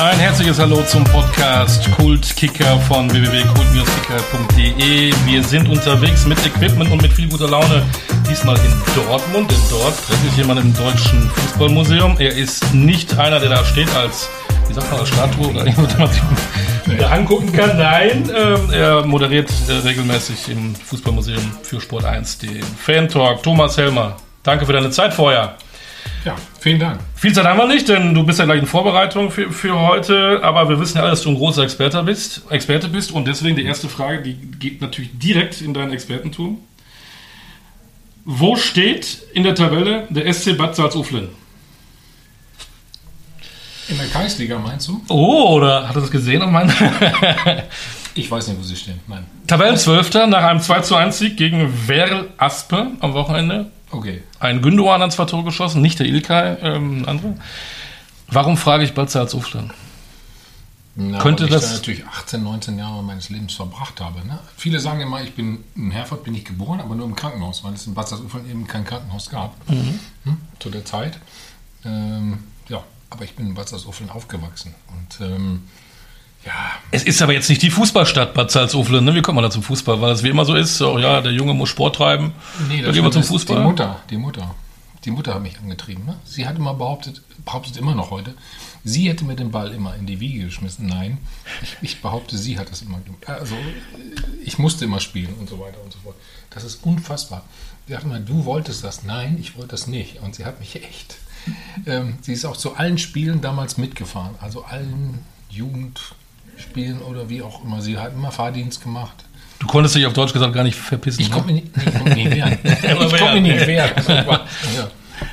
Ein herzliches Hallo zum Podcast Kultkicker von www.kult-kicker.de. Wir sind unterwegs mit Equipment und mit viel guter Laune. Diesmal in Dortmund, denn dort treffe ich jemanden im Deutschen Fußballmuseum. Er ist nicht einer, der da steht als, wie sagt man, als Statue oder jemand, der man sich da angucken kann. Nein, ähm, er moderiert äh, regelmäßig im Fußballmuseum für Sport 1 den Fan Talk. Thomas Helmer, danke für deine Zeit vorher. Ja, vielen Dank. Viel Zeit haben wir nicht, denn du bist ja gleich in Vorbereitung für, für heute, aber wir wissen ja alle, dass du ein großer Experte bist, Experte bist und deswegen die erste Frage, die geht natürlich direkt in dein Expertentum. Wo steht in der Tabelle der SC Bad Salzuflen? In der Kreisliga meinst du? Oh, oder hat er das gesehen auf meinen? Ich weiß nicht, wo sie stehen. Nein. Tabellenzwölfter nach einem 2 zu 1 Sieg gegen Werl Aspe am Wochenende. Okay. Ein Gündogan hat zwei Tore geschossen, nicht der Ilkay, ähm, ein anderer. Warum frage ich Bad Salzuflen? Na, Könnte weil das- ich da natürlich 18, 19 Jahre meines Lebens verbracht habe. Ne? Viele sagen immer, ich bin in Herford bin ich geboren, aber nur im Krankenhaus, weil es in Bad Salzuflen eben kein Krankenhaus gab hm? zu der Zeit. Ähm, ja, aber ich bin in Bad Salzuflen aufgewachsen und ähm, ja, Es ist aber jetzt nicht die Fußballstadt Bad Salzuflen, ne? Wie kommt man da zum Fußball? Weil es wie immer so ist, so, ja, der Junge muss Sport treiben. Nee, da gehen wir zum ist Fußball. Die Mutter, die Mutter. Die Mutter hat mich angetrieben. Ne? Sie hat immer behauptet, behauptet immer noch heute, sie hätte mir den Ball immer in die Wiege geschmissen. Nein, ich, ich behaupte, sie hat das immer gemacht. Also, ich musste immer spielen und so weiter und so fort. Das ist unfassbar. Sie hat immer, du wolltest das. Nein, ich wollte das nicht. Und sie hat mich echt. Ähm, sie ist auch zu allen Spielen damals mitgefahren. Also allen Jugendspielen oder wie auch immer. Sie hat immer Fahrdienst gemacht. Du konntest dich auf Deutsch gesagt gar nicht verpissen. Ich ne? komme mir nicht, ich komm mir nicht wehren. ich komme mir nicht wehren. ja,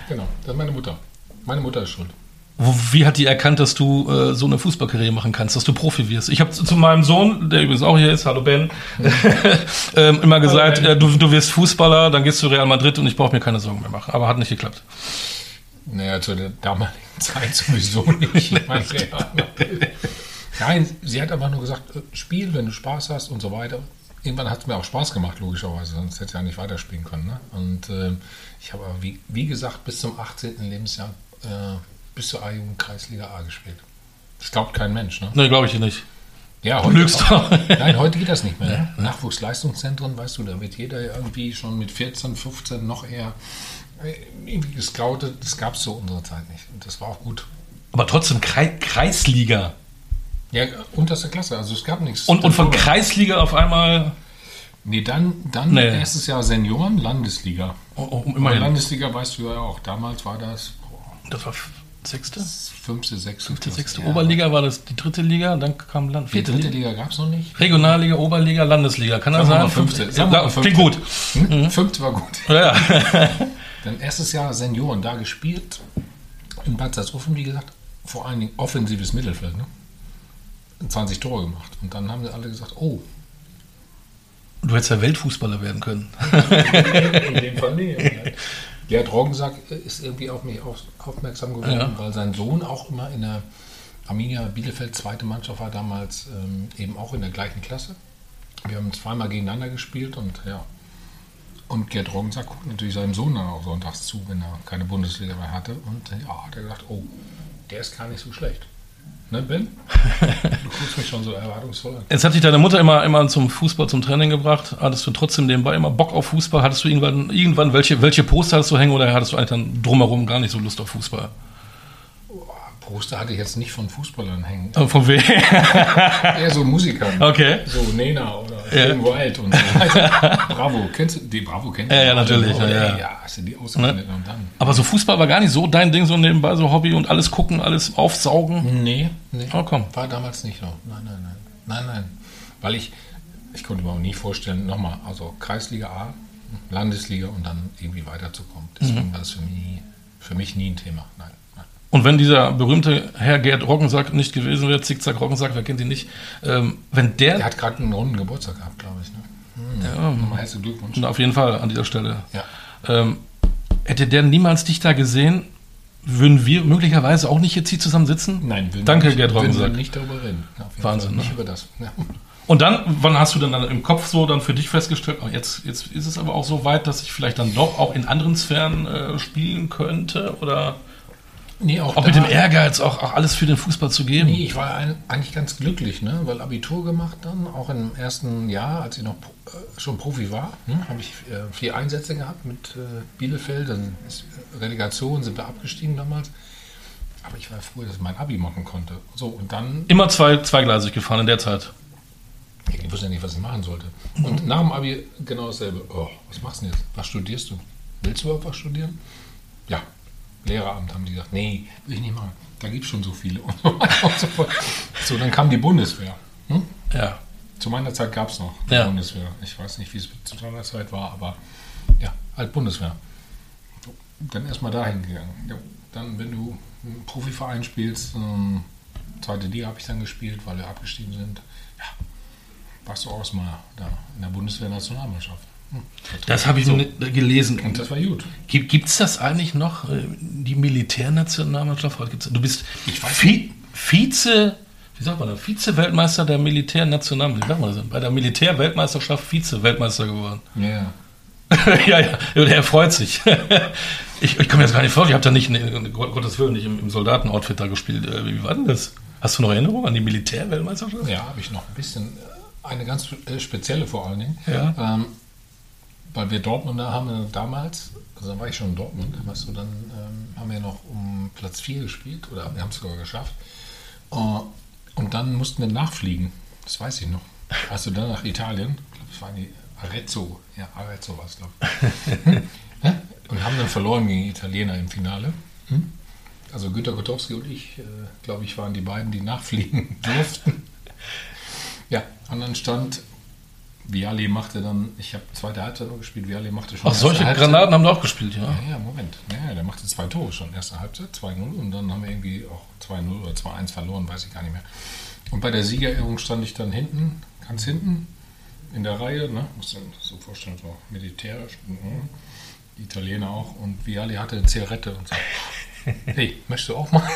genau, das ist meine Mutter. Meine Mutter ist schuld. Wie hat die erkannt, dass du äh, so eine Fußballkarriere machen kannst, dass du Profi wirst? Ich habe zu, zu meinem Sohn, der übrigens auch hier ist, hallo Ben, ähm, immer gesagt, äh, du, du wirst Fußballer, dann gehst du Real Madrid und ich brauche mir keine Sorgen mehr machen. Aber hat nicht geklappt. Naja, zu der damaligen Zeit sowieso nicht. Ich meine, ja, Nein, sie hat einfach nur gesagt, äh, spiel, wenn du Spaß hast und so weiter. Irgendwann hat es mir auch Spaß gemacht, logischerweise, sonst hätte ich ja nicht weiterspielen können. Ne? Und ähm, ich habe aber, wie, wie gesagt, bis zum 18. Lebensjahr äh, bis zur A-Jugend Kreisliga A gespielt. Das glaubt kein Mensch. Ne? Ne, glaube ich nicht. Ja, lügst doch. Nein, heute geht das nicht mehr. Ne? Nachwuchsleistungszentren, weißt du, da wird jeder irgendwie schon mit 14, 15 noch eher äh, irgendwie gescoutet. Das gab es zu unserer Zeit nicht. Und das war auch gut. Aber trotzdem Krei Kreisliga. Ja, unterste Klasse, also es gab nichts. Und, und von. Kreisliga auf einmal, Nee, dann, dann Nee. erstes Jahr Senioren, Landesliga. oh, oh, immerhin. Landesliga weißt du ja auch. Damals war das boah, Das war sechste? fünfte, sechste. Fünfte, sechste Ja. Oberliga war das die dritte Liga, dann kam Land, Die vierte dritte Liga. Liga gab es noch nicht. Regionalliga, Oberliga, Landesliga. Kann das sein? fünfte. Sagen Ja, fünfte. Klingt gut. Hm? Fünfte war gut. Ja. Dann erstes Jahr Senioren da gespielt. In Bad Salzuflen, wie gesagt, vor allen Dingen offensives Mittelfeld. Ne? 20 Tore gemacht. Und dann haben sie alle gesagt, oh, Du hättest ja Weltfußballer werden können. in dem Fall nicht. Gerd Roggensack ist irgendwie auf mich auf, aufmerksam geworden, Ja. weil sein Sohn auch immer in der Arminia Bielefeld zweite Mannschaft war damals ähm, eben auch in der gleichen Klasse. Wir haben zweimal gegeneinander gespielt und ja. Und Gerd Roggensack guckt natürlich seinem Sohn dann auch sonntags zu, wenn er keine Bundesliga mehr hatte. Und ja, hat er gesagt, oh, der ist gar nicht so schlecht. Ne, Ben? Du guckst mich schon so erwartungsvoll an. Jetzt hat dich deine Mutter immer, immer zum Fußball, zum Training gebracht. Hattest du trotzdem nebenbei immer Bock auf Fußball? Hattest du irgendwann, irgendwann welche, welche Poster hattest du hängen oder hattest du eigentlich dann drumherum gar nicht so Lust auf Fußball? Poster hatte ich jetzt nicht von Fußballern hängen. Äh, Von wem? Eher so Musikern. Okay. So Nena oder Ja. Jim Wild und so weiter. Bravo, kennst du die? Bravo kennst du? Ja, ja, natürlich, ja, ja. ja, hast du die ausgeblendet und dann? Aber so Fußball war gar nicht so dein Ding, so nebenbei, so Hobby und alles gucken, alles aufsaugen. Nee, nee. Oh, komm. War damals nicht so. Nein, nein, nein. Nein, nein. Weil ich, ich konnte mir auch nie vorstellen, nochmal, also Kreisliga A, Landesliga und dann irgendwie weiterzukommen. Deswegen war das für mich, für mich nie ein Thema. Nein. Und wenn dieser berühmte Herr Gerd Roggensack nicht gewesen wäre, Zickzack Roggensack, wer kennt ihn nicht, ähm, wenn der, Der hat gerade einen runden Geburtstag gehabt, glaube ich. Ne? ja, Nochmal herzlichen Glückwunsch. auf jeden Fall an dieser Stelle, Ja. ähm, hätte der niemals dich da gesehen, würden wir möglicherweise auch nicht jetzt hier zusammen sitzen? Nein, will Danke, nicht, Gerd Roggensack. nicht darüber reden. Wahnsinn, Fall. ne? Nicht über das. Ja. Und dann, wann hast du denn dann im Kopf so dann für dich festgestellt, oh, jetzt, jetzt ist es aber auch so weit, dass ich vielleicht dann doch auch in anderen Sphären äh, spielen könnte? Oder Nee, auch, auch mit dem Ehrgeiz, auch, auch alles für den Fußball zu geben. Nee, ich war ein, eigentlich ganz glücklich, ne? weil Abitur gemacht dann, auch im ersten Jahr, als ich noch äh, schon Profi war, ne? habe ich äh, vier Einsätze gehabt mit äh, Bielefeld, dann ist Relegation, sind wir abgestiegen damals. Aber ich war froh, dass ich mein Abi machen konnte. So, und dann. Immer zwei, zweigleisig gefahren in der Zeit. Ich wusste ja nicht, was ich machen sollte. Und nach dem Abi genau dasselbe. Oh, was machst du denn jetzt? Was studierst du? Willst du überhaupt was studieren? Ja, Lehreramt haben die gesagt, nee, will ich nicht machen. Da gibt es schon so viele und so weiter und so fort. So, dann kam die Bundeswehr. Hm? Ja. Zu meiner Zeit gab es noch die Ja. Bundeswehr. Ich weiß nicht, wie es zu deiner Zeit war, aber ja, halt Bundeswehr. Dann erstmal dahin gegangen. Ja, dann, wenn du einen Profiverein spielst, ähm, zweite Liga habe ich dann gespielt, weil wir abgestiegen sind. Ja, warst du auch mal da in der Bundeswehr-Nationalmannschaft. Das habe ich so. nicht gelesen. Und das war gut. Gibt es das eigentlich noch, äh, die Militärnationalmannschaft? Du bist Ich weiß Vi Vize, wie sagt man das? Vize-Weltmeister der Militärnationalmannschaft. Wie sagt man das? Bei der Militärweltmeisterschaft Vize-Weltmeister geworden. Ja, ja. ja, der freut sich. ich, ich mir das gar nicht vorstellen. Ich habe da nicht, in, Gott- Gottes Willen, nicht im, im Soldatenoutfit da gespielt. Äh, Wie war denn das? Hast du noch Erinnerung an die Militärweltmeisterschaft? Ja, habe ich noch ein bisschen. äh, Eine ganz spezielle vor allen Dingen. Ja. Ähm, weil wir Dortmunder haben wir damals, also da war ich schon in Dortmund, weißt du, dann ähm, haben wir noch um Platz 4 gespielt oder wir haben es sogar geschafft. Äh, und dann mussten wir nachfliegen, das weiß ich noch. Also dann nach Italien, ich glaube, es war die Arezzo, ja, Arezzo war es, glaube ich. Und haben dann verloren gegen die Italiener im Finale. Hm? Also Günter Gotowski und ich, äh, glaube ich, waren die beiden, die nachfliegen durften. Ja, und dann stand, Viali machte dann, ich habe zweite Halbzeit noch gespielt, Viali machte schon Ach, solche Halbzeit. Granaten haben wir auch gespielt, ja. Ja, ja, Moment. Ja, der machte zwei Tore schon, erste Halbzeit, 2-0 und dann haben wir irgendwie auch 2-0 oder 2-1 verloren, weiß ich gar nicht mehr. Und bei der Siegerehrung stand ich dann hinten, ganz hinten, in der Reihe, ne? muss man so vorstellen, so militärisch. Mhm. Die Italiener auch. Und Viali hatte eine Zigarette und so. Hey, möchtest du auch mal?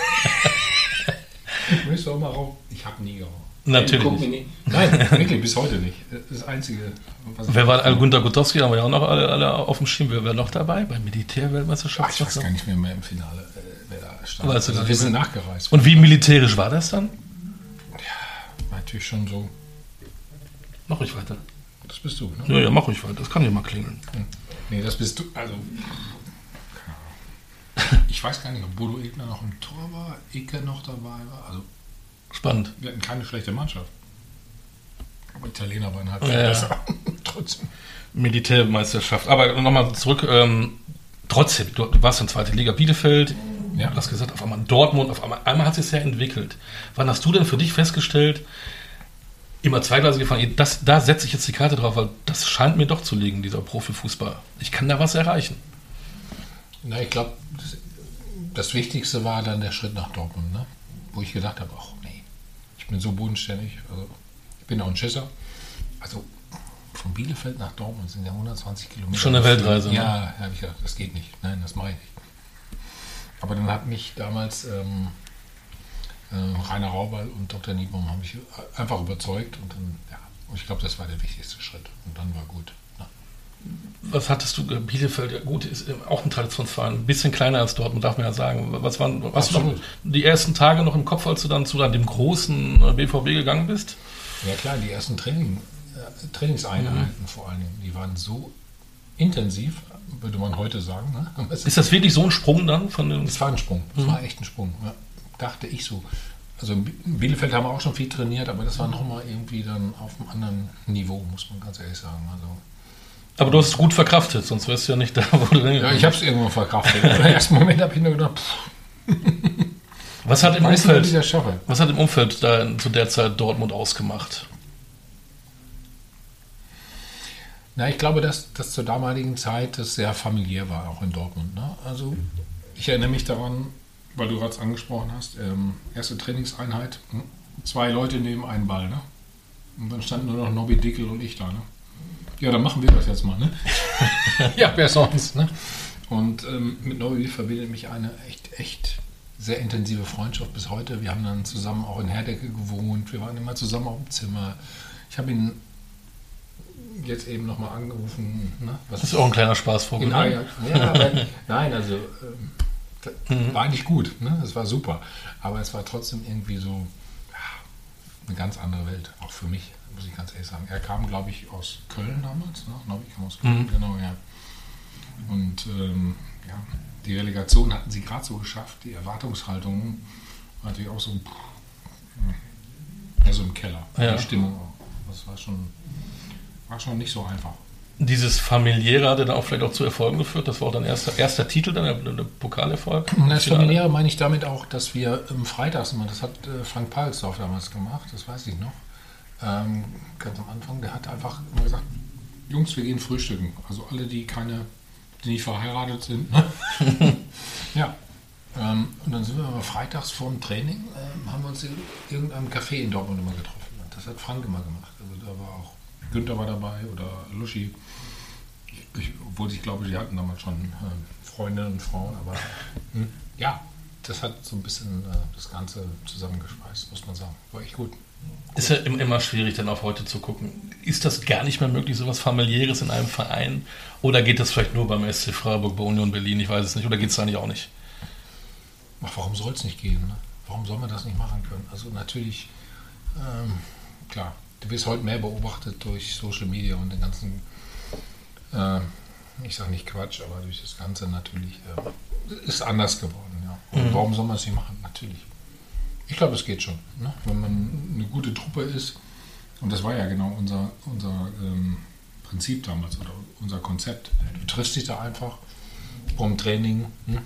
möchtest du auch mal rauchen? Ich habe nie geraucht. Natürlich Guck mir nie- Nein, wirklich, bis heute nicht. Das Einzige, was Wer war Gunter Gutowski? Haben wir ja auch noch alle, alle auf dem Schirm. Wer wäre noch dabei bei Militärweltmeisterschaft? Ach, ich weiß gar nicht mehr, mehr im Finale, äh, wer da stand. Weißt du also, wir sind nachgereist. Und wie militärisch war das dann? Natürlich schon so. Mach ruhig weiter. Das bist du, ne? Ja, ja, mach ruhig weiter. Das kann ja mal klingeln. Nee, das bist du. Also. Ich weiß gar nicht, ob Bodo Egner noch im Tor war, Ecke noch dabei war. Also, Spannend. wir hatten keine schlechte Mannschaft. Aber Italiener waren halt Ja, besser. Trotzdem. Militärmeisterschaft. Aber nochmal zurück. Ähm, trotzdem, du, du warst in zweite Liga Bielefeld. Ja. Du hast gesagt, auf einmal Dortmund, auf einmal, einmal hat es sich ja entwickelt. Wann hast du denn für dich festgestellt, immer zweigleisig gefahren, das, da setze ich jetzt die Karte drauf, weil das scheint mir doch zu liegen, dieser Profifußball. Ich kann da was erreichen. Na, ich glaube, das, das Wichtigste war dann der Schritt nach Dortmund, ne? wo ich gedacht habe, ach ich bin so bodenständig, also ich bin auch ein Schisser. Also von Bielefeld nach Dortmund sind ja 120 Kilometer. Schon eine Weltreise, ne? Ja, habe ich gedacht, das geht nicht. Nein, das mache ich nicht. Aber dann hat mich damals ähm, äh, Rainer Raubal und Dr. Niebaum haben mich einfach überzeugt und dann, ja, und ich glaube, das war der wichtigste Schritt. Und dann war gut. Was hattest du, äh, Bielefeld, ja gut, ist äh, auch ein Traditionsverein, ein bisschen kleiner als Dortmund, darf man ja sagen. Was waren was noch die ersten Tage noch im Kopf, als du dann zu dann dem großen äh, BVB gegangen bist? Ja klar, die ersten Training, äh, Trainingseinheiten vor allen Dingen, die waren so intensiv, würde man heute sagen. Ne? Es, Ist das wirklich so ein Sprung dann von den. es war ein Sprung, es war echt ein Sprung, ja. dachte ich so. Also in Bielefeld haben wir auch schon viel trainiert, aber das war nochmal irgendwie dann auf einem anderen Niveau, muss man ganz ehrlich sagen. Also, Aber du hast es gut verkraftet, sonst wärst du ja nicht da, wo du ja, ich habe es irgendwann verkraftet. Im ersten Moment habe ich nur gedacht, pff, Was hat im ich Umfeld, was hat im Umfeld da zu der Zeit Dortmund ausgemacht? Na, ich glaube, dass das zur damaligen Zeit das sehr familiär war, auch in Dortmund. Ne? Also ich erinnere mich daran, weil du gerade angesprochen hast, ähm, erste Trainingseinheit, hm, zwei Leute neben einen Ball. Ne? Und dann standen nur noch Nobby Dickel und ich da. Ne? Ja, dann machen wir das jetzt mal. Ne? ja, wer sonst? Ne? Und ähm, mit Nobby verbindet mich eine echt, echt sehr intensive Freundschaft bis heute. Wir haben dann zusammen auch in Herdecke gewohnt. Wir waren immer zusammen auf dem Zimmer. Ich habe ihn jetzt eben nochmal angerufen. Ne? Was Das ist auch ein kleiner Spaßvogel. in ne? Ja, nein, also ähm, Das war eigentlich gut, ne? Es war super. Aber es war trotzdem irgendwie so ja, eine ganz andere Welt, auch für mich, muss ich ganz ehrlich sagen. Er kam, glaube ich, aus Köln damals, ne? Glaube ich, kam aus Köln, genau, ja. Und ähm, ja, die Relegation hatten sie gerade so geschafft, die Erwartungshaltung war natürlich auch so, ja, so im Keller, Ja. die Stimmung auch. Das war schon, war schon nicht so einfach. Dieses familiäre hat dann auch vielleicht auch zu Erfolgen geführt. Das war auch dein erster, erster Titel, dann der, der Pokalerfolg. Und das Familiäre meine ich damit auch, dass wir ähm, freitags immer, das hat äh, Frank Palsdorf damals gemacht, das weiß ich noch, ähm, ganz am Anfang, der hat einfach immer gesagt, Jungs, wir gehen frühstücken. Also alle, die keine, die nicht verheiratet sind. Ne? ja. Ähm, und dann sind wir aber freitags vor dem Training, ähm, haben wir uns in irgendeinem Café in Dortmund immer getroffen. Und das hat Frank immer gemacht. Also da war auch Günther war dabei oder Luschi. Ich, obwohl ich glaube, sie hatten damals schon äh, Freundinnen und Frauen, aber hm, ja, das hat so ein bisschen äh, das Ganze zusammengeschweißt, muss man sagen. War echt gut. Ist ja im- immer schwierig, dann auf heute zu gucken. Ist das gar nicht mehr möglich, sowas familiäres in einem Verein? Oder geht das vielleicht nur beim SC Freiburg, bei Union Berlin? Ich weiß es nicht. Oder geht es eigentlich auch nicht? Ach, warum soll es nicht gehen? Ne? Warum soll man das nicht machen können? Also natürlich, ähm, klar, du wirst heute mehr beobachtet durch Social Media und den ganzen, äh, ich sage nicht Quatsch, aber durch das Ganze natürlich äh, ist anders geworden. Ja. Und warum soll man es nicht machen? Natürlich. Ich glaube, es geht schon. Ne? Wenn man eine gute Truppe ist, und das war ja genau unser, unser ähm, Prinzip damals oder unser Konzept. Du triffst dich da einfach vom Training. Hm?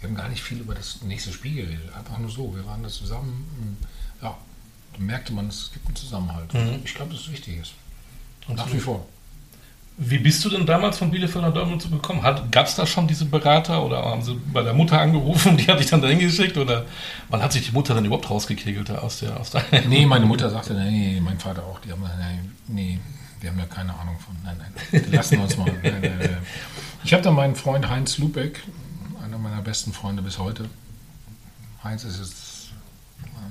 Wir haben gar nicht viel über das nächste Spiel geredet. Einfach nur so. Wir waren da zusammen. hm, Ja, da merkte man, es gibt einen Zusammenhalt. Mhm. Ich glaube, dass es wichtig ist. Nach wie vor. Wie bist du denn damals von Bielefeld nach Dortmund so gekommen? Gab es da schon diese Berater oder haben sie bei der Mutter angerufen, die hat dich dann dahin geschickt? Oder wann hat sich die Mutter dann überhaupt rausgekegelt aus der, aus der Nee, meine Mutter sagte, nee, mein Vater auch, die haben, nee, nee, wir haben da keine Ahnung von. Nein, nein, lassen uns mal. Nein, nein, nein. Ich habe dann meinen Freund Heinz Lubeck, einer meiner besten Freunde bis heute. Heinz ist jetzt,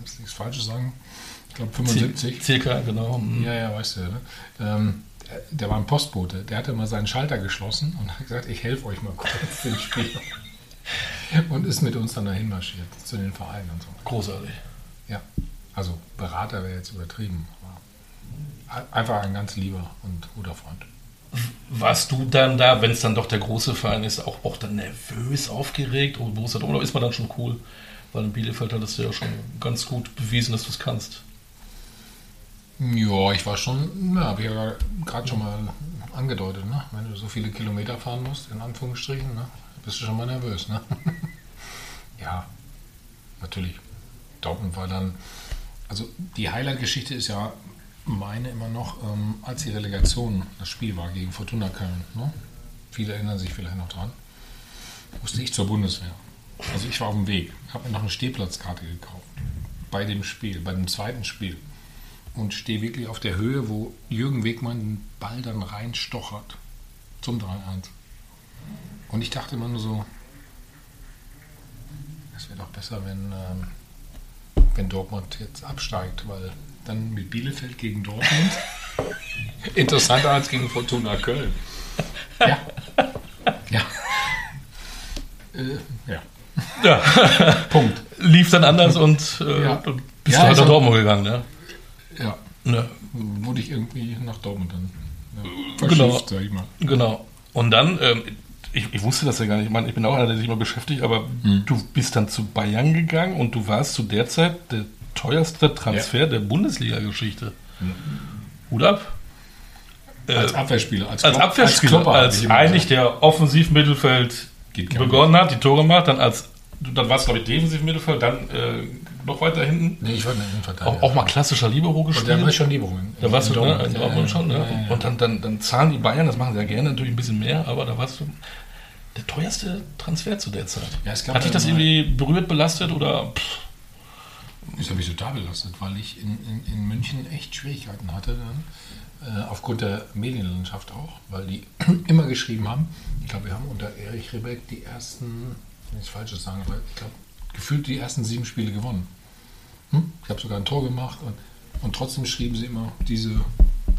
ich nichts Falsches sagen, ich glaube 75. Circa, genau. Mhm. Ja, ja, weißt du, ne? ähm, der, war ein Postbote, der hatte mal seinen Schalter geschlossen und hat gesagt, ich helfe euch mal kurz den Spiel. Und ist mit uns dann dahin marschiert, zu den Vereinen und so. Großartig. Ja, also Berater wäre jetzt übertrieben. Aber einfach ein ganz lieber und guter Freund. Warst du dann da, wenn es dann doch der große Verein ist, auch, auch dann nervös, aufgeregt? Oder, oder ist man dann schon cool? Weil in Bielefeld hattest du ja schon ganz gut bewiesen, dass du es kannst. Ja, ich war schon, ja, habe ich ja gerade schon mal angedeutet, ne? wenn du so viele Kilometer fahren musst, in Anführungsstrichen, ne? bist du schon mal nervös. Ne? ja, natürlich. Dortmund war dann, also die Highlight-Geschichte ist ja meine immer noch, ähm, als die Relegation das Spiel war gegen Fortuna Köln. Ne? Viele erinnern sich vielleicht noch dran. Musste ich zur Bundeswehr. Also ich war auf dem Weg, habe mir noch eine Stehplatzkarte gekauft. Bei dem Spiel, bei dem zweiten Spiel und stehe wirklich auf der Höhe, wo Jürgen Wegmann den Ball dann reinstochert zum 3-1. Und ich dachte immer nur so, es wäre doch besser, wenn, ähm, wenn Dortmund jetzt absteigt, weil dann mit Bielefeld gegen Dortmund interessanter als gegen Fortuna Köln. Ja. Ja. Äh, ja. Ja, Punkt. lief dann anders und äh, Ja. bist Ja, du halt nach Dortmund gegangen, ne? Ja. ne? Wurde ich irgendwie nach Dortmund dann ja, Genau. sag ich mal. Genau. Und dann, ähm, ich, ich wusste das ja gar nicht, ich meine, ich bin auch einer, der sich immer beschäftigt, aber du bist dann zu Bayern gegangen und du warst zu der Zeit der teuerste Transfer der Bundesliga-Geschichte. Hut ab. Als Äh, Abwehrspieler, als, als Abwehrspieler, Klopper, als ich immer eigentlich der Offensivmittelfeld begonnen hat, die Tore gemacht, dann als, dann warst du glaube ich Defensivmittelfeld, dann äh, noch weiter hinten, Nee, ich war in der Innenverteidigung. auch, auch mal klassischer Libero Und gespielt. da war ich schon Libero. Da warst du ne, in Ja, schon, ja, ja. Und dann, dann, dann zahlen die Bayern, das machen sie ja gerne, natürlich ein bisschen mehr, aber da warst du der teuerste Transfer zu der Zeit. Ja, Hat dich das irgendwie berührt, belastet oder? Pff, Das habe ich total belastet, weil ich in, in, in München echt Schwierigkeiten hatte dann, äh, aufgrund der Medienlandschaft auch, weil die immer geschrieben haben, ich glaube, wir haben unter Erich Rebeck die ersten, ich will nichts Falsches sagen, aber ich glaube, gefühlt die ersten sieben Spiele gewonnen. Hm? Ich habe sogar ein Tor gemacht und, und trotzdem schrieben sie immer, diese,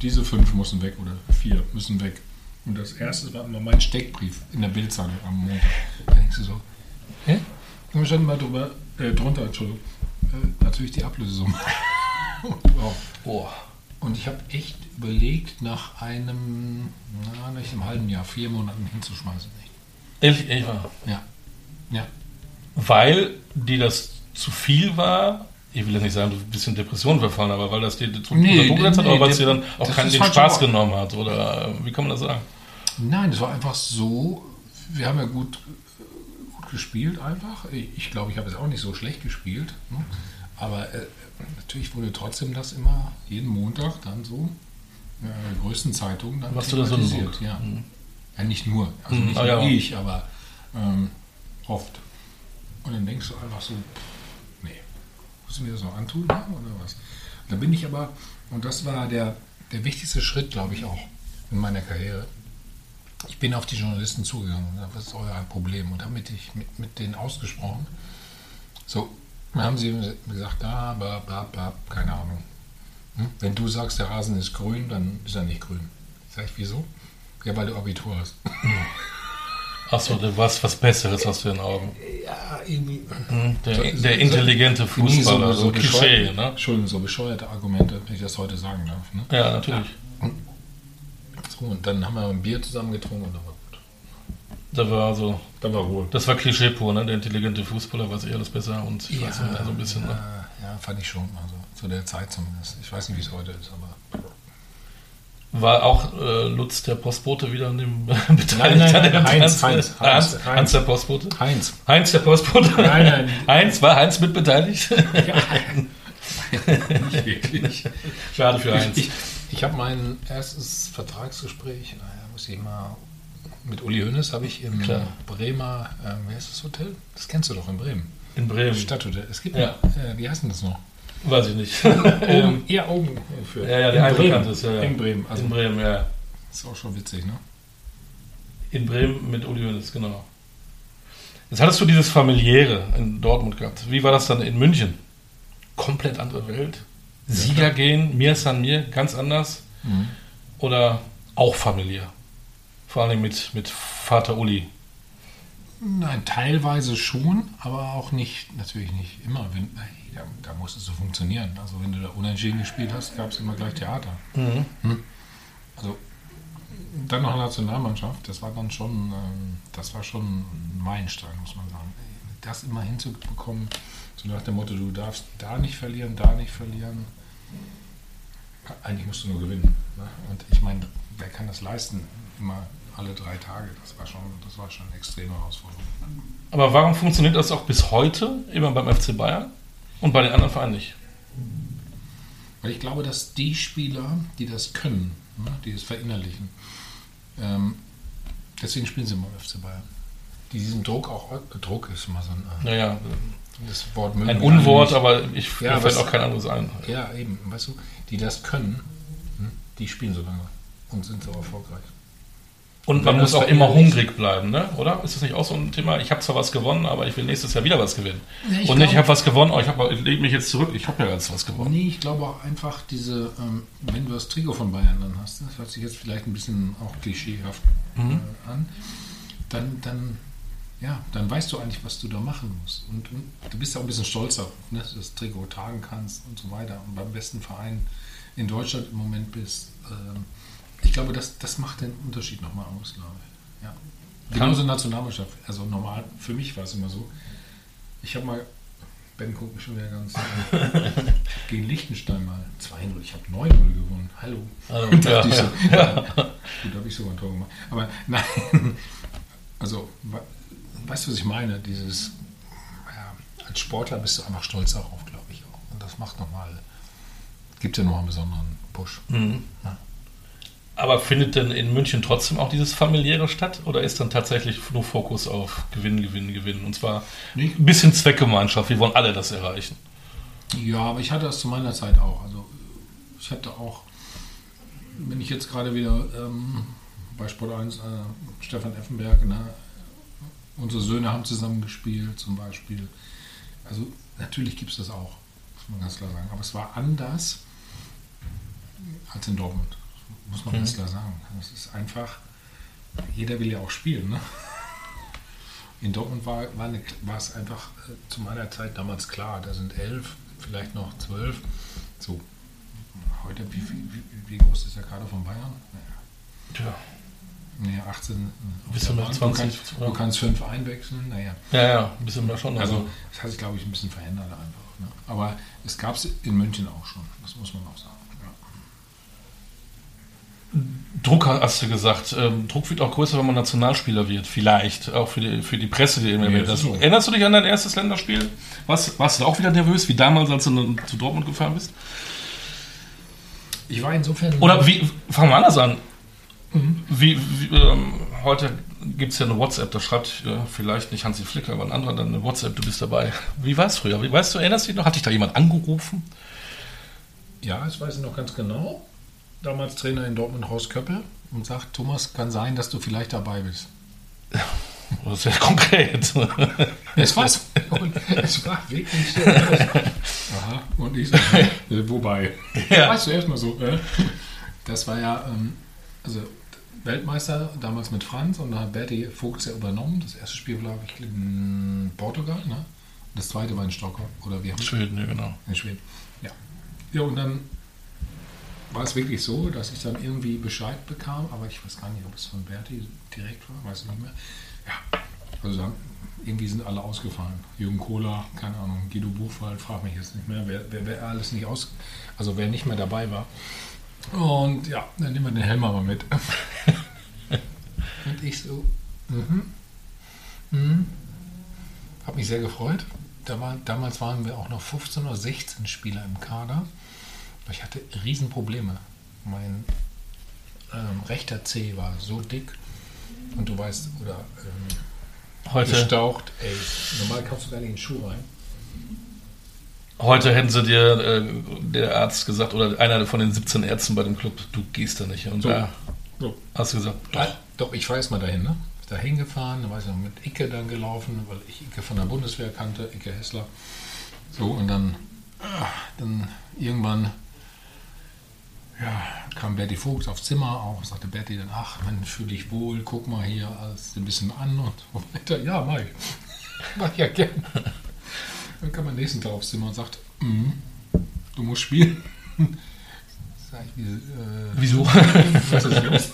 diese fünf müssen weg oder vier müssen weg. Und das erste war immer mein Steckbrief in der Bildzeitung am Montag. Da denkst du so, Hä? Wir standen mal drüber, äh, drunter, Entschuldigung. Äh, natürlich die Ablösesumme. wow. Und ich habe echt überlegt, nach einem, na, nicht einem halben Jahr, vier Monaten hinzuschmeißen. Ehrlich, ehrlich wahr. Ja. Ja. Weil dir das zu viel war, ich will jetzt nicht sagen, du bist ein bisschen Depression verfallen, aber weil das dir zu Nee, Druck gesetzt hat, nee, oder weil es dir dann auch das keinen den Spaß genommen hat, oder wie kann man das sagen? Nein, es war einfach so, wir haben ja gut, gut gespielt einfach. Ich glaube, ich habe es auch nicht so schlecht gespielt. Ne? Aber äh, natürlich wurde trotzdem das immer jeden Montag dann so äh, in der größten Zeitung dann Warst du da so ja. Mhm. ja, nicht nur, also Mhm, nicht ah, nur ja. ich, aber ähm, oft. Und dann denkst du einfach so, nee, muss ich mir das noch antun ja, oder was? Da bin ich aber, und das war der, der wichtigste Schritt, glaube ich, auch in meiner Karriere. Ich bin auf die Journalisten zugegangen und habe, was ist euer Problem? Und habe ich- mit, mit denen ausgesprochen. So, dann haben sie gesagt, ah, bla, bla, bla, keine Ahnung. Hm? Wenn du sagst, der Rasen ist grün, dann ist er nicht grün. Sag ich, wieso? Ja, weil du Abitur hast. Achso, du warst was Besseres hast du in den Augen. Ja, irgendwie. Mhm. Der, So- der so- intelligente Fußballer, so, Klischee, bescheuerte- ne? Entschuldigung, so bescheuerte Argumente, wenn ich das heute sagen darf. Ne? Ja, natürlich. So, und dann haben wir ein Bier zusammen getrunken und dann war gut. Da war so, Dann war Ruhe. das war Klischee pur, ne? Der intelligente Fußballer weiß eh alles besser und ich weiß nicht, so ein bisschen, ne? ja, ja, fand ich schon. Also zu der Zeit zumindest. Ich weiß nicht, wie es heute ist, aber. War auch äh, Lutz der Postbote wieder an dem beteiligt? Nein, nein, nein, Heinz? Heinz, Heinz, Heinz, Heinz der Postbote? Heinz. Heinz der Postbote? Nein, nein. Heinz, war Heinz mit beteiligt? Nicht wirklich. Schade für Heinz. Ich, ich, ich habe mein erstes Vertragsgespräch, naja, muss ich mal. Mit Uli Hoeneß habe ich im Klar. Bremer, ähm, wie heißt das Hotel? Das kennst du doch in Bremen. In Bremen. Stadthotel. Es gibt Ja. äh, wie heißt denn das noch? Weiß ich nicht. Oben, eher oben für. Ähm, ja, ja, der Bremen. Ist, ja, ja. In Bremen. Also in Bremen, ja. ist auch schon witzig, ne? In Bremen mit Uli Hoeneß, genau. Jetzt hattest du dieses familiäre in Dortmund gehabt. Wie war das dann in München? Komplett andere Welt. Sieger gehen, mir san mir, ganz anders. Mhm. Oder auch familiär? Vor allem mit, mit Vater Uli. Nein, teilweise schon, aber auch nicht, natürlich nicht immer. Wenn, nein, da, es so funktionieren. Also wenn du da unentschieden gespielt hast, gab es immer gleich Theater. Also dann noch Nationalmannschaft, das war dann schon, ähm, das war schon ein Meilenstein, muss man sagen. Das immer hinzubekommen, so nach dem Motto, du darfst da nicht verlieren, da nicht verlieren. Eigentlich musst du nur gewinnen. Ne? Und ich meine, wer kann das leisten? Immer alle drei Tage. Das war schon, das war schon eine extreme Herausforderung. Aber warum funktioniert das auch bis heute immer beim FC Bayern und bei den anderen Vereinen nicht? Weil ich glaube, dass die Spieler, die das können, ne, die es verinnerlichen, ähm, deswegen spielen sie immer im FC Bayern. Die diesen Druck auch, Druck ist immer so ein, äh, Naja, das Wort mögen ein Unwort, aber ich Ja, mir fällt auch kein anderes ein. Ja, eben, weißt du, die das können, hm, die spielen so lange und sind so erfolgreich. Und man muss auch immer hungrig bleiben, ne? oder? Ist das nicht auch so ein Thema? Ich habe zwar was gewonnen, aber ich will nächstes Jahr wieder was gewinnen. Ja, ich Und nicht, ich habe was gewonnen, oh, ich, hab, ich lege mich jetzt zurück, ich habe ja jetzt was gewonnen. Nee, ich glaube auch einfach diese, ähm, wenn du das Trikot von Bayern dann hast, das hört sich jetzt vielleicht ein bisschen auch klischeehaft Mhm. äh, an, dann, dann, ja, dann weißt du eigentlich, was du da machen musst. Und, und du bist ja auch ein bisschen stolz darauf, ne, dass du das Trikot tragen kannst und so weiter und beim besten Verein in Deutschland im Moment bist. Ähm, ich glaube, das, das macht den Unterschied nochmal aus, glaube ich. Ja. Genauso Nationalmannschaft. Also normal, für mich war es immer so. Ich habe mal, Ben guckt mich schon wieder ganz gegen Liechtenstein mal 2-0. Ich habe 9-0 gewonnen. Hallo. Also, Und ja, dachte ich so, ja. ja. Gut, da habe ich sogar ein Tor gemacht. Aber nein, also, weißt du, was ich meine? Dieses, ja, als Sportler bist du einfach stolz darauf, glaube ich auch. Und das macht nochmal, gibt ja nochmal einen besonderen Push. Mhm. Ja. Aber findet denn in München trotzdem auch dieses familiäre statt? Oder ist dann tatsächlich nur Fokus auf Gewinnen, Gewinnen, Gewinnen? Und zwar ein bisschen Zweckgemeinschaft. Wir wollen alle das erreichen. Ja, aber ich hatte das zu meiner Zeit auch. Also ich hatte auch, wenn ich jetzt gerade wieder ähm, bei Sport 1, äh, Stefan Effenberg, ne, unsere Söhne haben zusammen gespielt zum Beispiel. Also natürlich gibt es das auch, muss man ganz klar sagen. Aber es war anders als in Dortmund, muss man Mhm. ganz klar sagen. Es ist einfach, jeder will ja auch spielen. Ne? In Dortmund war, war, eine, war es einfach äh, zu meiner Zeit damals klar, da sind elf, vielleicht noch zwölf. So, heute, wie, wie, wie groß ist der Kader von Bayern? Tja. Nee, 18. Bist du noch Du 20? kannst, du kannst fünf einwechseln, naja. Ja, ja, ein bisschen mehr schon. Also, das hat sich, glaube ich, ein bisschen verändert einfach. Ne? Aber es gab es in München auch schon, das muss man auch sagen. Ja. Druck hast du gesagt. Ähm, Druck wird auch größer, wenn man Nationalspieler wird. Vielleicht. Auch für die, für die Presse, die immer Ja, wird. so. erinnerst du dich an dein erstes Länderspiel? Was, warst du auch wieder nervös, wie damals, als du zu Dortmund gefahren bist? Ich war insofern. Oder wie, fangen wir anders an. Wie, wie ähm, heute gibt es ja eine WhatsApp, da schreibt äh, vielleicht nicht Hansi Flicker, aber ein anderer dann eine WhatsApp, du bist dabei. Wie war es früher? Wie, weißt du, erinnerst du dich noch? Hat dich da jemand angerufen? Ja, das weiß ich noch ganz genau. Damals Trainer in Dortmund Horst Köppel und sagt, Thomas, kann sein, dass du vielleicht dabei bist. Das ist ja konkret. Es war, und es war wirklich so. Aha, und ich so, äh, wobei. Ja. Weißt du erstmal so, äh? Das war ja, ähm, also Weltmeister damals mit Franz und da hat Berti Vogts ja übernommen. Das erste Spiel war, glaube ich, in Portugal, ne? Das zweite war in Stockholm. Oder wir haben Schweden, ja, genau. in Schweden. Ja. Ja, und dann war es wirklich so, dass ich dann irgendwie Bescheid bekam, aber ich weiß gar nicht, ob es von Berti direkt war, weiß ich nicht mehr. Ja, also dann, irgendwie sind alle ausgefallen. Jürgen Kohler, keine Ahnung, Guido Buchwald, frag mich jetzt nicht mehr, wer, wer, wer alles nicht aus, also wer nicht mehr dabei war. Und ja, dann nehmen wir den Helmer mal mit. und ich so, mhm, mhm. Hab mich sehr gefreut. Damals waren wir auch noch 15 oder 16 Spieler im Kader. Ich hatte Riesenprobleme. Mein ähm, rechter C war so dick und du weißt, oder ähm, Heute, gestaucht, ey. Normal kaufst du gar nicht in den Schuh rein. heute hätten sie dir äh, der Arzt gesagt, oder einer von den 17 Ärzten bei dem Club, du gehst da nicht. Und So. da So. hast du gesagt, Doch, doch ich weiß mal dahin, ne? Da hingefahren, da weiß ich noch mit Icke dann gelaufen, weil ich Icke von der Bundeswehr kannte, Icke Hessler. So, und dann, ah, dann irgendwann ja, kam Berti Vogts aufs Zimmer auch, sagte Berti dann, ach, man fühle dich wohl, guck mal hier alles ein bisschen an und so weiter. Ja, mach ich. mach ich ja gern. Dann kam am nächsten Tag aufs Zimmer und sagt, "Mhm, du musst spielen. Sag ich, äh, wieso? was ist los?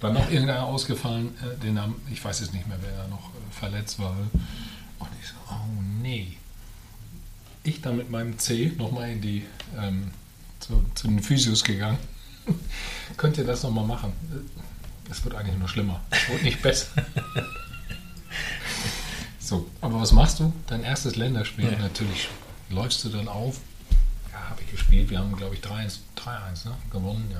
War noch irgendeiner ausgefallen, äh, den Namen, ich weiß jetzt nicht mehr, wer da noch äh, verletzt war. Und ich so, oh nee. Ich dann mit meinem C nochmal in die, ähm, zu, zu den Physios gegangen. Könnt ihr das nochmal machen? Es wird eigentlich nur schlimmer. Es wird nicht besser. so, aber was machst du? Dein erstes Länderspiel. Ja. Natürlich läufst du dann auf. Ja, habe ich gespielt. Wir haben, glaube ich, 3-1 3-1, ne? gewonnen. Ja.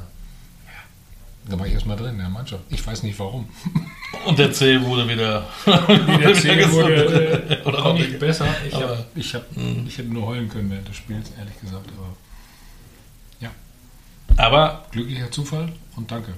ja. Da war ich erstmal drin in der Mannschaft. Ich weiß nicht warum. Und der C wurde wieder, Der gesund. wurde, äh, auch nicht besser. Ich, Aber- hab, ich, hab, ich hätte nur heulen können während des Spiels, ehrlich gesagt. Aber Aber glücklicher Zufall und danke.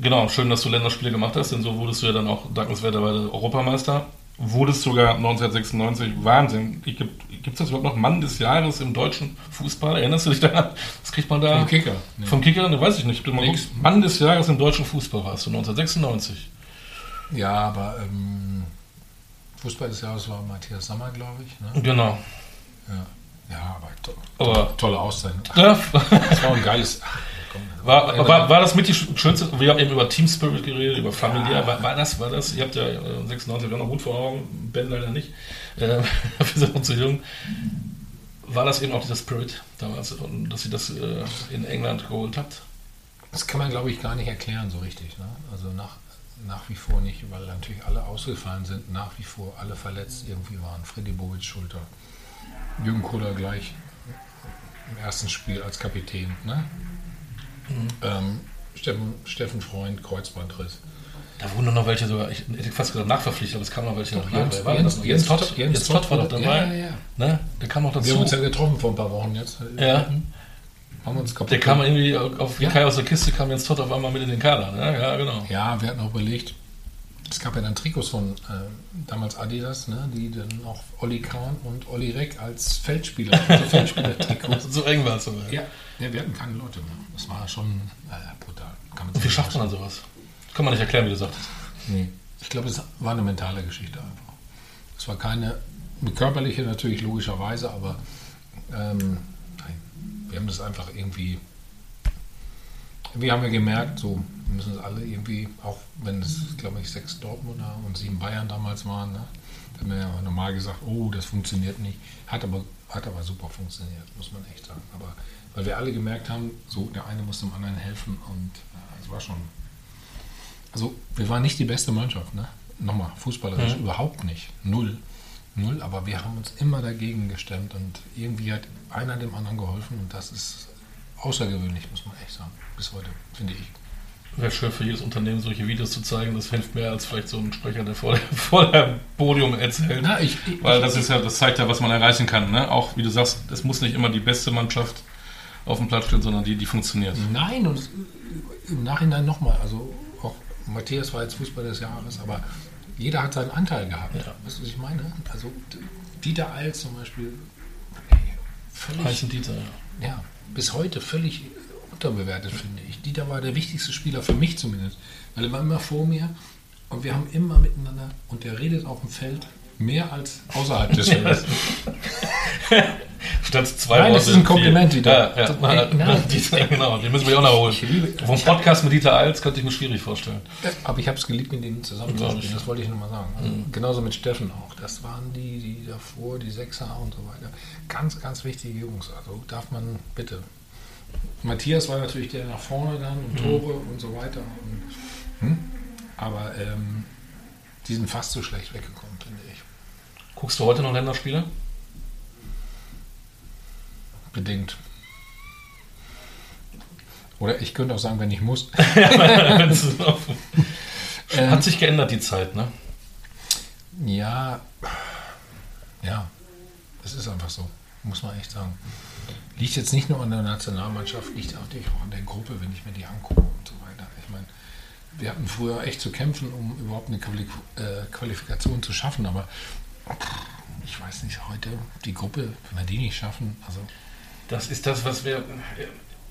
Genau, schön, dass du Länderspiele gemacht hast, denn so wurdest du ja dann auch dankenswerterweise Europameister. Wurdest sogar 1996, Wahnsinn. Gibt es das überhaupt noch Mann des Jahres im deutschen Fußball? Erinnerst du dich daran? Was kriegt man da? Vom Kicker. Nee. Vom Kicker? Ne, weiß ich nicht. Guckst. Mann des Jahres im deutschen Fußball warst du 1996. Ja, aber ähm, Fußball des Jahres war Matthias Sammer, glaube ich. Ne? Genau. Ja. Ja, aber, to Aber tolle Auszeichnung. Ach, ja, Das war ein geiles. Ach, komm, war, war, war das mit die schönste? Wir haben eben über Team Spirit geredet, über familiär. War, war das, war das? Ihr habt ja äh, 96 auch noch gut vor Augen, Ben leider nicht. Äh, wir sind noch zu jung. War das eben auch dieser Spirit damals, dass sie das äh, in England geholt habt? Das kann man, glaube ich, gar nicht erklären so richtig. Ne? Also nach, nach wie vor nicht, weil natürlich alle ausgefallen sind, nach wie vor alle verletzt irgendwie waren. Freddy Bobic Schulter, Jürgen Kohler gleich im ersten Spiel als Kapitän. Ne? Ähm, Steffen, Steffen Freund, Kreuzbandriss. Da wurden noch welche sogar, ich hätte fast gesagt nachverpflichtet, aber es kamen noch welche noch Jens- war Jens-? Jens Todd, Todd- Jens Jens Todd war doch dabei. ja, ja, ja. Ne? Der kam noch Wir dazu. haben uns ja getroffen vor ein paar Wochen jetzt. Ja. Haben uns kaputt Der kam irgendwie auf Ja. Kai aus der Kiste, kam Jens Todd auf einmal mit in den Kader. Ne? Ja, genau. Ja, wir hatten auch überlegt, es gab ja dann Trikots von äh, damals Adidas, ne, die dann auch Olli Kahn und Olli Reck als Feldspieler, also Feldspieler-Trikots. So eng war es sogar. ja, ja, wir hatten keine Leute mehr. Das war schon äh, brutal. Kann man wie schafft man dann sowas? Kann man nicht erklären, wie du sagtest. Nee. Ich glaube, es war eine mentale Geschichte einfach. Es war keine eine körperliche natürlich logischerweise, aber ähm, nein, wir haben das einfach irgendwie. Irgendwie haben wir gemerkt, so wir müssen es alle irgendwie, auch wenn es, glaube ich, sechs Dortmunder und sieben Bayern damals waren, ne, da haben wir ja normal gesagt, oh, das funktioniert nicht. Hat aber, hat aber super funktioniert, muss man echt sagen. Aber weil wir alle gemerkt haben, so der eine muss dem anderen helfen und äh, es war schon. Also wir waren nicht die beste Mannschaft, ne? Nochmal, fußballerisch mhm. überhaupt nicht. Null. Null, aber wir haben uns immer dagegen gestemmt und irgendwie hat einer dem anderen geholfen und das ist außergewöhnlich, muss man echt sagen, bis heute, finde ich. Wäre schön für jedes Unternehmen, solche Videos zu zeigen. Das hilft mehr als vielleicht so ein Sprecher, der vor, vor dem Podium erzählt. Na, ich, ich, Weil das ist ja, das zeigt ja, was man erreichen kann. Ne? Auch wie du sagst, es muss nicht immer die beste Mannschaft auf dem Platz stehen, sondern die, die funktioniert. Nein, und im Nachhinein nochmal, also auch Matthias war jetzt Fußball des Jahres, aber jeder hat seinen Anteil gehabt. Ja. Weißt du, was ich meine? Also Dieter Eils zum Beispiel, völlig. Heißen Dieter, ja. ja. Bis heute völlig unterbewertet, finde ich. Dieter war der wichtigste Spieler für mich zumindest. Weil er war immer vor mir und wir haben immer miteinander und der redet auf dem Feld mehr als außerhalb des Feldes. Statt zwei Nein, das ist ein Kompliment wieder. Ja, ja. Ey, nein, Dieter, genau, den müssen wir auch noch holen. Vom Podcast mit Dieter Eils könnte ich mir schwierig vorstellen. Aber ich habe es geliebt, mit denen zusammen zu spielen. Das wollte ich nochmal sagen. Also mhm. Genauso mit Steffen auch. Das waren die, die davor, die Sechser und so weiter. Ganz, ganz wichtige Jungs. Also darf man bitte. Matthias war natürlich der nach vorne dann und mhm. Tore und so weiter. Und, hm? Aber ähm, die sind fast so schlecht weggekommen, finde ich. Guckst du heute noch Länderspiele? bedingt. Oder ich könnte auch sagen, wenn ich muss. Ähm, Hat sich geändert die Zeit, ne? Ja, ja, das ist einfach so, muss man echt sagen. Liegt jetzt nicht nur an der Nationalmannschaft, liegt natürlich auch an der Gruppe, wenn ich mir die angucke und so weiter. Ich meine, wir hatten früher echt zu kämpfen, um überhaupt eine äh, Qualifikation zu schaffen, aber ich weiß nicht, heute die Gruppe, wenn wir die nicht schaffen, also das ist das, was wir.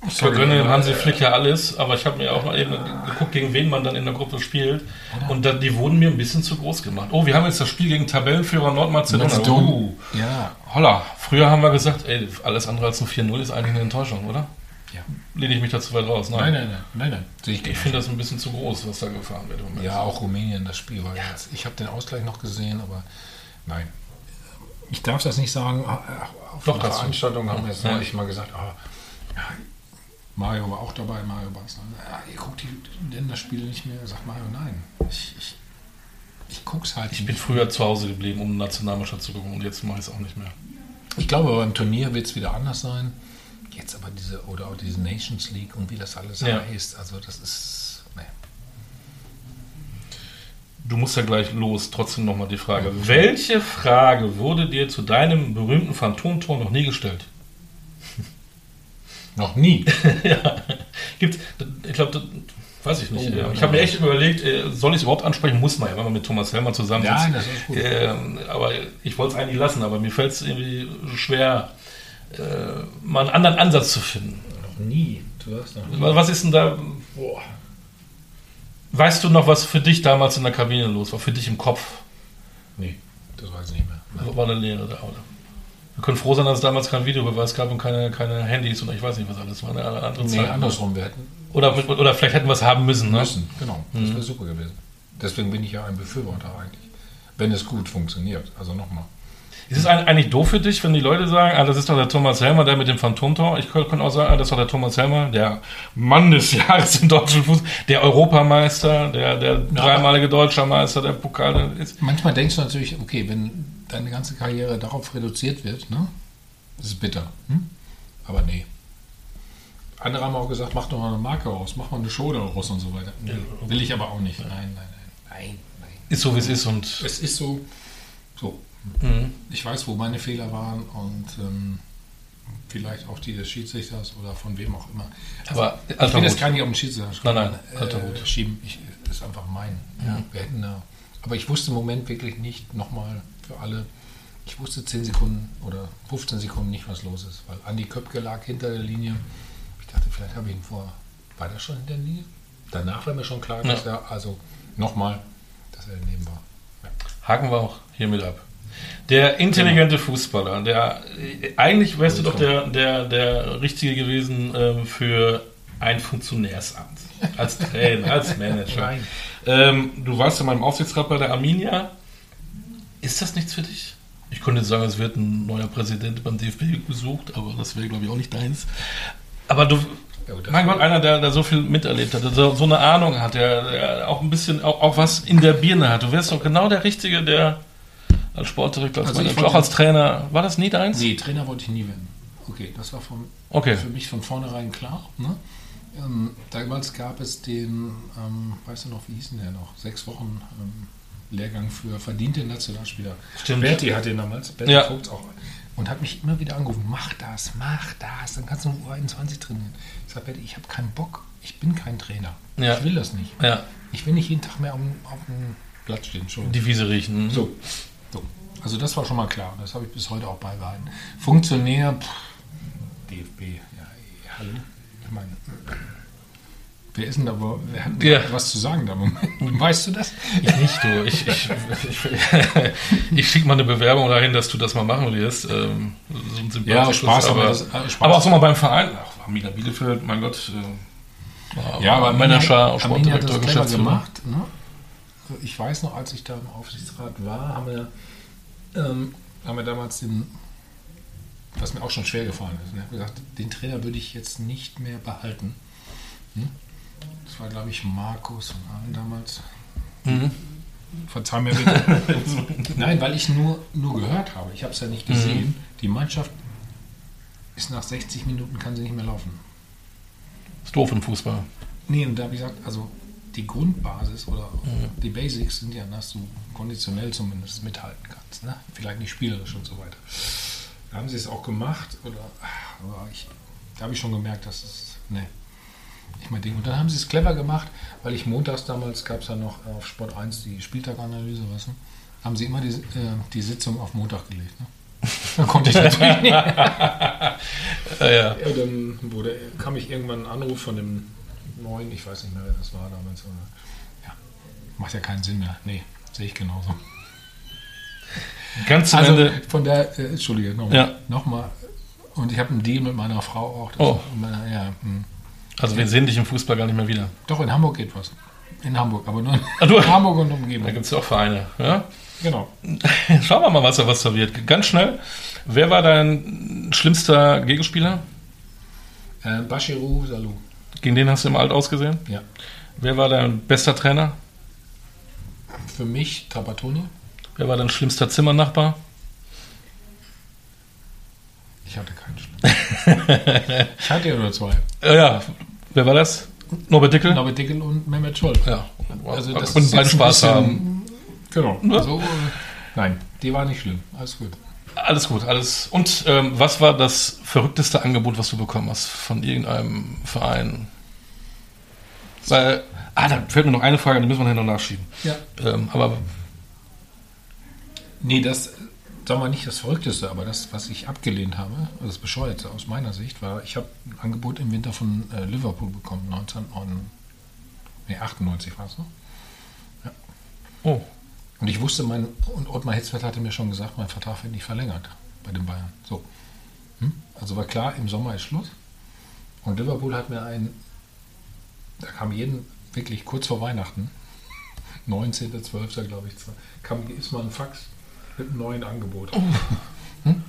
Ich vergönne Hansi Flick ja alles, aber ich habe mir auch mal eben geguckt, gegen wen man dann in der Gruppe spielt. Und da, die wurden mir ein bisschen zu groß gemacht. Oh, wir haben jetzt das Spiel gegen Tabellenführer Nordmazedonien. Uh, ja. Holla. Früher haben wir gesagt, ey, alles andere als ein 4-0 ist eigentlich eine Enttäuschung, oder? Ja. Lehne ich mich da zu weit raus? Nein, nein, nein. nein, nein. Ich, ich finde das ein bisschen zu groß, was da gefahren wird. Ja, auch Rumänien, das Spiel war ja. jetzt. Ich habe den Ausgleich noch gesehen, aber nein. Ich darf das nicht sagen, auf Doch, der Veranstaltung haben wir jetzt neulich mal gesagt, ah, ja, Mario war auch dabei, Mario Basler. Ja, ihr guckt die Länderspiele nicht mehr. Sagt Mario, nein. Ich, ich, ich guck's halt Ich nicht. bin früher zu Hause geblieben, um Nationalmannschaft zu gucken und jetzt mache ich es auch nicht mehr. Ich glaube, beim Turnier wird es wieder anders sein. Jetzt aber diese, oder auch diese Nations League und wie das alles ja. heißt. Also das ist, nee. Du musst ja gleich los. Trotzdem nochmal die Frage. Mhm. Welche Frage wurde dir zu deinem berühmten Phantomtor noch nie gestellt? noch nie? ja. Gibt, ich glaube, weiß ich nicht. Oh, ich habe mir echt überlegt, äh, soll ich es überhaupt ansprechen? Muss man ja, wenn man mit Thomas Helmer zusammen ist. Ja, das ist gut. Ähm, aber ich wollte es eigentlich lassen, aber mir fällt es irgendwie schwer, äh, mal einen anderen Ansatz zu finden. Noch nie. Du hast noch nie. Was ist denn da? Boah. Weißt du noch, was für dich damals in der Kabine los war? Für dich im Kopf? Nee, das weiß ich nicht mehr. Nein. War eine Lehre da, oder? Wir können froh sein, dass es damals kein Videobeweis gab und keine, keine Handys und ich weiß nicht, was alles war. Eine andere nee, Zeit. andersrum. Wir hätten oder, oder vielleicht hätten wir es haben müssen. Ne? Müssen, genau. Das mhm. wäre super gewesen. Deswegen bin ich ja ein Befürworter eigentlich. Wenn es gut funktioniert. Also nochmal. Ist es eigentlich doof für dich, wenn die Leute sagen, ah, das ist doch der Thomas Helmer, der mit dem Phantomtor? Ich könnte auch sagen, ah, das ist doch der Thomas Helmer, der Mann des Jahres im deutschen Fußball, der Europameister, der, der dreimalige Deutscher Meister, der Pokal ist. Manchmal denkst du natürlich, okay, wenn deine ganze Karriere darauf reduziert wird, ne? Das ist bitter. Hm? Aber nee. Andere haben auch gesagt, mach doch mal eine Marke raus, mach mal eine Show daraus und so weiter. Nee, will ich aber auch nicht. Nein, nein, nein. Nein, nein. Ist so, wie es ist und. Es ist so. Mhm. Ich weiß, wo meine Fehler waren und ähm, vielleicht auch die des Schiedsrichters oder von wem auch immer. Also, aber ich will jetzt gar nicht auf den Schiedsrichter schreiben, nein, nein, äh, schieben. Ich, das ist einfach mein. Ja. Wir hätten da, aber ich wusste im Moment wirklich nicht nochmal für alle. Ich wusste 10 Sekunden oder 15 Sekunden nicht, was los ist, weil Andi Köpke lag hinter der Linie. Ich dachte, vielleicht habe ich ihn vor. War der schon in der Linie? Danach war mir schon klar, dass ja. er, also nochmal, dass er daneben war. Ja. Haken wir auch hiermit ab. Der intelligente Fußballer, der eigentlich wärst du doch der, der, der Richtige gewesen ähm, für ein Funktionärsamt. Als Trainer, als Manager. Nein. Ähm, du warst in meinem Aufsichtsrat bei der Arminia. Ist das nichts für dich? Ich könnte jetzt sagen, es wird ein neuer Präsident beim DFB gesucht, aber das wäre, glaube ich, auch nicht deins. Aber du, Ja, mein Gott, einer, der, der so viel miterlebt hat, der so, so eine Ahnung hat, der, der auch ein bisschen, auch, auch was in der Birne hat. Du wärst doch genau der Richtige, der als Sportdirektor, als Also Manager, auch als Trainer, war das nie deins? Nee, Trainer wollte ich nie werden. Okay, das war vom, Okay. für mich von vornherein klar. Ne? Ähm, damals gab es den, ähm, weißt du noch, wie hieß denn der noch? Sechs Wochen ähm, Lehrgang für verdiente Nationalspieler. Stimmt. Berti hat den damals, Berti Ja. Vogts auch. Und hat mich immer wieder angerufen, mach das, mach das, dann kannst du um U21 trainieren. Ich sage, Berti, ich habe keinen Bock, ich bin kein Trainer. Ja. Ich will das nicht. Ja, Ich will nicht jeden Tag mehr auf dem, auf dem Platz stehen. Entschuldigung. die Wiese riechen. So. Also das war schon mal klar. Das habe ich bis heute auch beibehalten. Funktionär, pff, DFB, ja, eh, hallo. Ich meine, wer ist denn da, wer hat denn Ja. was zu sagen da? Weißt du das? Ich nicht, du. Ich, ich, ich, ich schicke mal eine Bewerbung dahin, dass du das mal machen wirst. Ähm, so Ja, Spaß, aber das- äh, Spaß. aber auch so mal beim Verein. Ach, Arminia Bielefeld, mein Gott. Äh, Ja, aber Manager, Sportdirektor, Geschäftsführer. gemacht. Ne? Ich weiß noch, als ich da im Aufsichtsrat war, haben wir, ähm, haben wir damals den, was mir auch schon schwer gefallen ist, ne? gesagt, den Trainer würde ich jetzt nicht mehr behalten. Hm? Das war, glaube ich, Markus und Arne damals. Mhm. Verzeih mir bitte. Nein, weil ich nur, nur gehört habe. Ich habe es ja nicht gesehen. Die Mannschaft ist nach 60 Minuten, kann sie nicht mehr laufen. Ist doof im Fußball. Nee, und da habe ich gesagt, also die Grundbasis oder die Basics sind ja, dass du konditionell zumindest mithalten kannst. Ne? Vielleicht nicht spielerisch und so weiter. Da haben sie es auch gemacht, oder, aber ich, da habe ich schon gemerkt, dass es, ne, nicht mein Ding. Und dann haben sie es clever gemacht, weil ich montags damals, gab es ja noch auf Sport 1 die Spieltaganalyse, was, haben sie immer die, äh, die Sitzung auf Montag gelegt. Ne? Da konnte ich natürlich nicht. Ja, ja. Ja, dann wurde, kam ich irgendwann ein Anruf von dem neuen, ich weiß nicht mehr, wer das war damals. Ja, macht ja keinen Sinn mehr. Nee, sehe ich genauso. Ganz zum Also Ende. von der, äh, Entschuldige, nochmal. Ja. Nochmal. Und ich habe einen Deal mit meiner Frau auch. Oh. Meine, ja, hm. Also wir sehen dich im Fußball gar nicht mehr wieder. Doch, in Hamburg geht was. In Hamburg, aber nur in Ah, Hamburg und Da Umgebung. gibt es ja auch Vereine. Ja? Genau. Schauen wir mal, was da was da wird. Ganz schnell. Wer war dein schlimmster Gegenspieler? Äh, Bashiru Salou. Gegen den hast du im Alt ausgesehen? Ja. Wer war dein bester Trainer? Für mich Trapattoni. Wer war dein schlimmster Zimmernachbar? Ich hatte keinen ich hatte ja nur zwei. Äh, ja, wer war das? Norbert Dickel? Norbert Dickel und Mehmet Scholl. Ja, Also da das ist beide Spaß bisschen- haben. Genau. Also, nein, die war nicht schlimm. Alles gut. Alles gut, alles. Und ähm, was war das verrückteste Angebot, was du bekommen hast von irgendeinem Verein? Weil, ah, da fällt mir noch eine Frage, die müssen wir noch nachschieben. Ja. Ähm, aber Nee, das, sagen wir nicht das Verrückteste, aber das, was ich abgelehnt habe, also das Bescheuerte aus meiner Sicht, war, ich habe ein Angebot im Winter von äh, Liverpool bekommen, 1998, nee, 98 war es noch. oh, Und ich wusste, mein, und Ottmar Hitzfeld hatte mir schon gesagt, mein Vertrag wird nicht verlängert bei den Bayern. So. Hm? Also war klar, im Sommer ist Schluss. Und Liverpool hat mir einen, da kam jeden, wirklich kurz vor Weihnachten, 19.12. glaube ich, kam ist mal ein Fax mit einem neuen Angebot. Hm?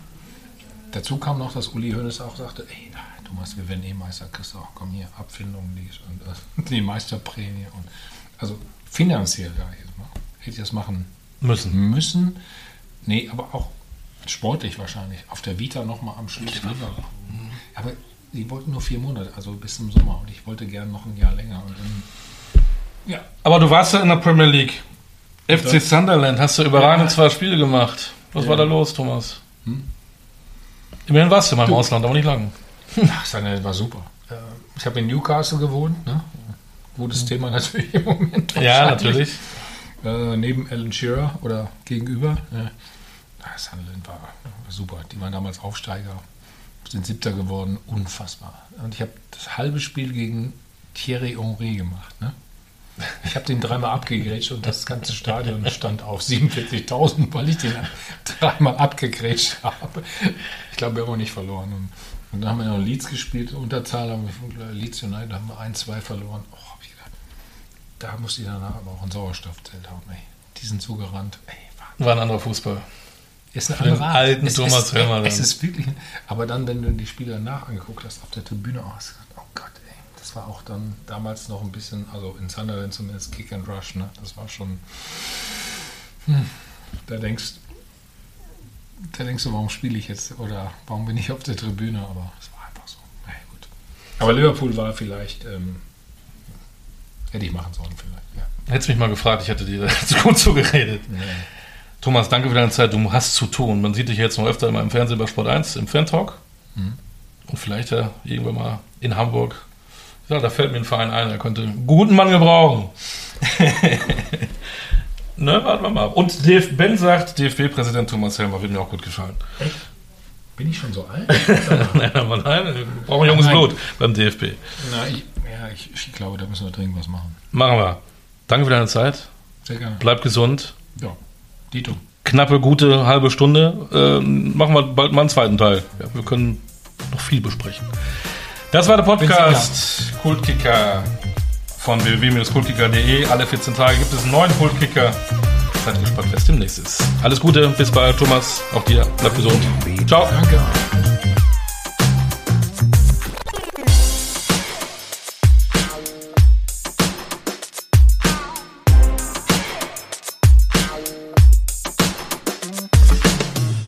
Dazu kam noch, dass Uli Hoeneß auch sagte, ey, Thomas, wir werden eh Meister, kriegst du auch, komm hier, Abfindung dies und das, die Meisterprämie. Und, also finanziell, ja, jetzt mal, hätte ich das machen müssen. müssen. Nee, aber auch sportlich wahrscheinlich. Auf der Vita nochmal am Schluss. Liverpool. Aber die wollten nur vier Monate, also bis zum Sommer. Und ich wollte gern noch ein Jahr länger. Dann, ja, Aber du warst ja in der Premier League. FC. Sunderland, hast du überragende Ja. zwei Spiele gemacht. Was Ja. war da los, Thomas? Hm? Immerhin warst du mal im Du. Ausland, aber nicht lange. Ach, Sunderland war super. Äh, Ich habe in Newcastle gewohnt. Ne? Gutes Thema natürlich im Moment. Ja, natürlich. Äh, neben Alan Shearer oder gegenüber. Ja. Ah, Sunderland war, super. Die waren damals Aufsteiger, sind Siebter geworden. Unfassbar. Und ich habe das halbe Spiel gegen Thierry Henry gemacht. Ne? Ich habe den dreimal abgegrätscht und das ganze Stadion stand auf 47.000, weil ich den dreimal abgegrätscht habe. Ich glaube, wir haben auch nicht verloren. Und, dann haben wir noch Leeds gespielt, Unterzahl haben wir Leeds United haben wir 1-2 verloren. Oh, da muss die danach aber auch ein Sauerstoffzelt haben. Ey. Die sind so gerannt. Ey, War ein anderer Fußball. ist eine Für andere Art. alten es Thomas Helmer Es ist wirklich. Aber dann, wenn du die Spiele danach angeguckt hast, auf der Tribüne, oh, hast du gedacht, oh Gott, ey, das war auch dann damals noch ein bisschen, also in Sunderland zumindest Kick and Rush, ne? Das war schon. Hm, da denkst da denkst du, warum spiele ich jetzt oder warum bin ich auf der Tribüne? Aber es war einfach so. Na ja, gut. Aber Liverpool war vielleicht, ähm, hätte ich machen sollen vielleicht. Ja. Hättest mich mal gefragt, ich hätte dir zu gut zugeredet. Nee. Thomas, danke für deine Zeit. Du hast zu tun. Man sieht dich jetzt noch öfter immer im Fernsehen bei Sport 1, im Fan-Talk. Mhm. Und vielleicht ja irgendwann mal in Hamburg. Ja, da fällt mir ein Verein ein, der könnte einen guten Mann gebrauchen. ne, warten wir mal ab. Und DF Ben sagt, DFB-Präsident Thomas Helmer wird mir auch gut gefallen. Bin ich schon so alt? nein, aber nein, wir brauchen junges Nein. Blut beim DFB. Na, ich, ja, ich, ich glaube, da müssen wir dringend was machen. Machen wir. Danke für deine Zeit. Sehr gerne. Bleib gesund. Ja, Dito. Knappe, gute halbe Stunde. Ähm, machen wir bald mal einen zweiten Teil. Ja, wir können noch viel besprechen. Das war der Podcast Kultkicker von www.kultkicker.de. Alle 14 Tage gibt es einen neuen Kultkicker. Seid gespannt, wer es demnächst ist. Alles Gute, bis bald, Thomas. Auch dir. Bleib gesund. Ciao. Danke.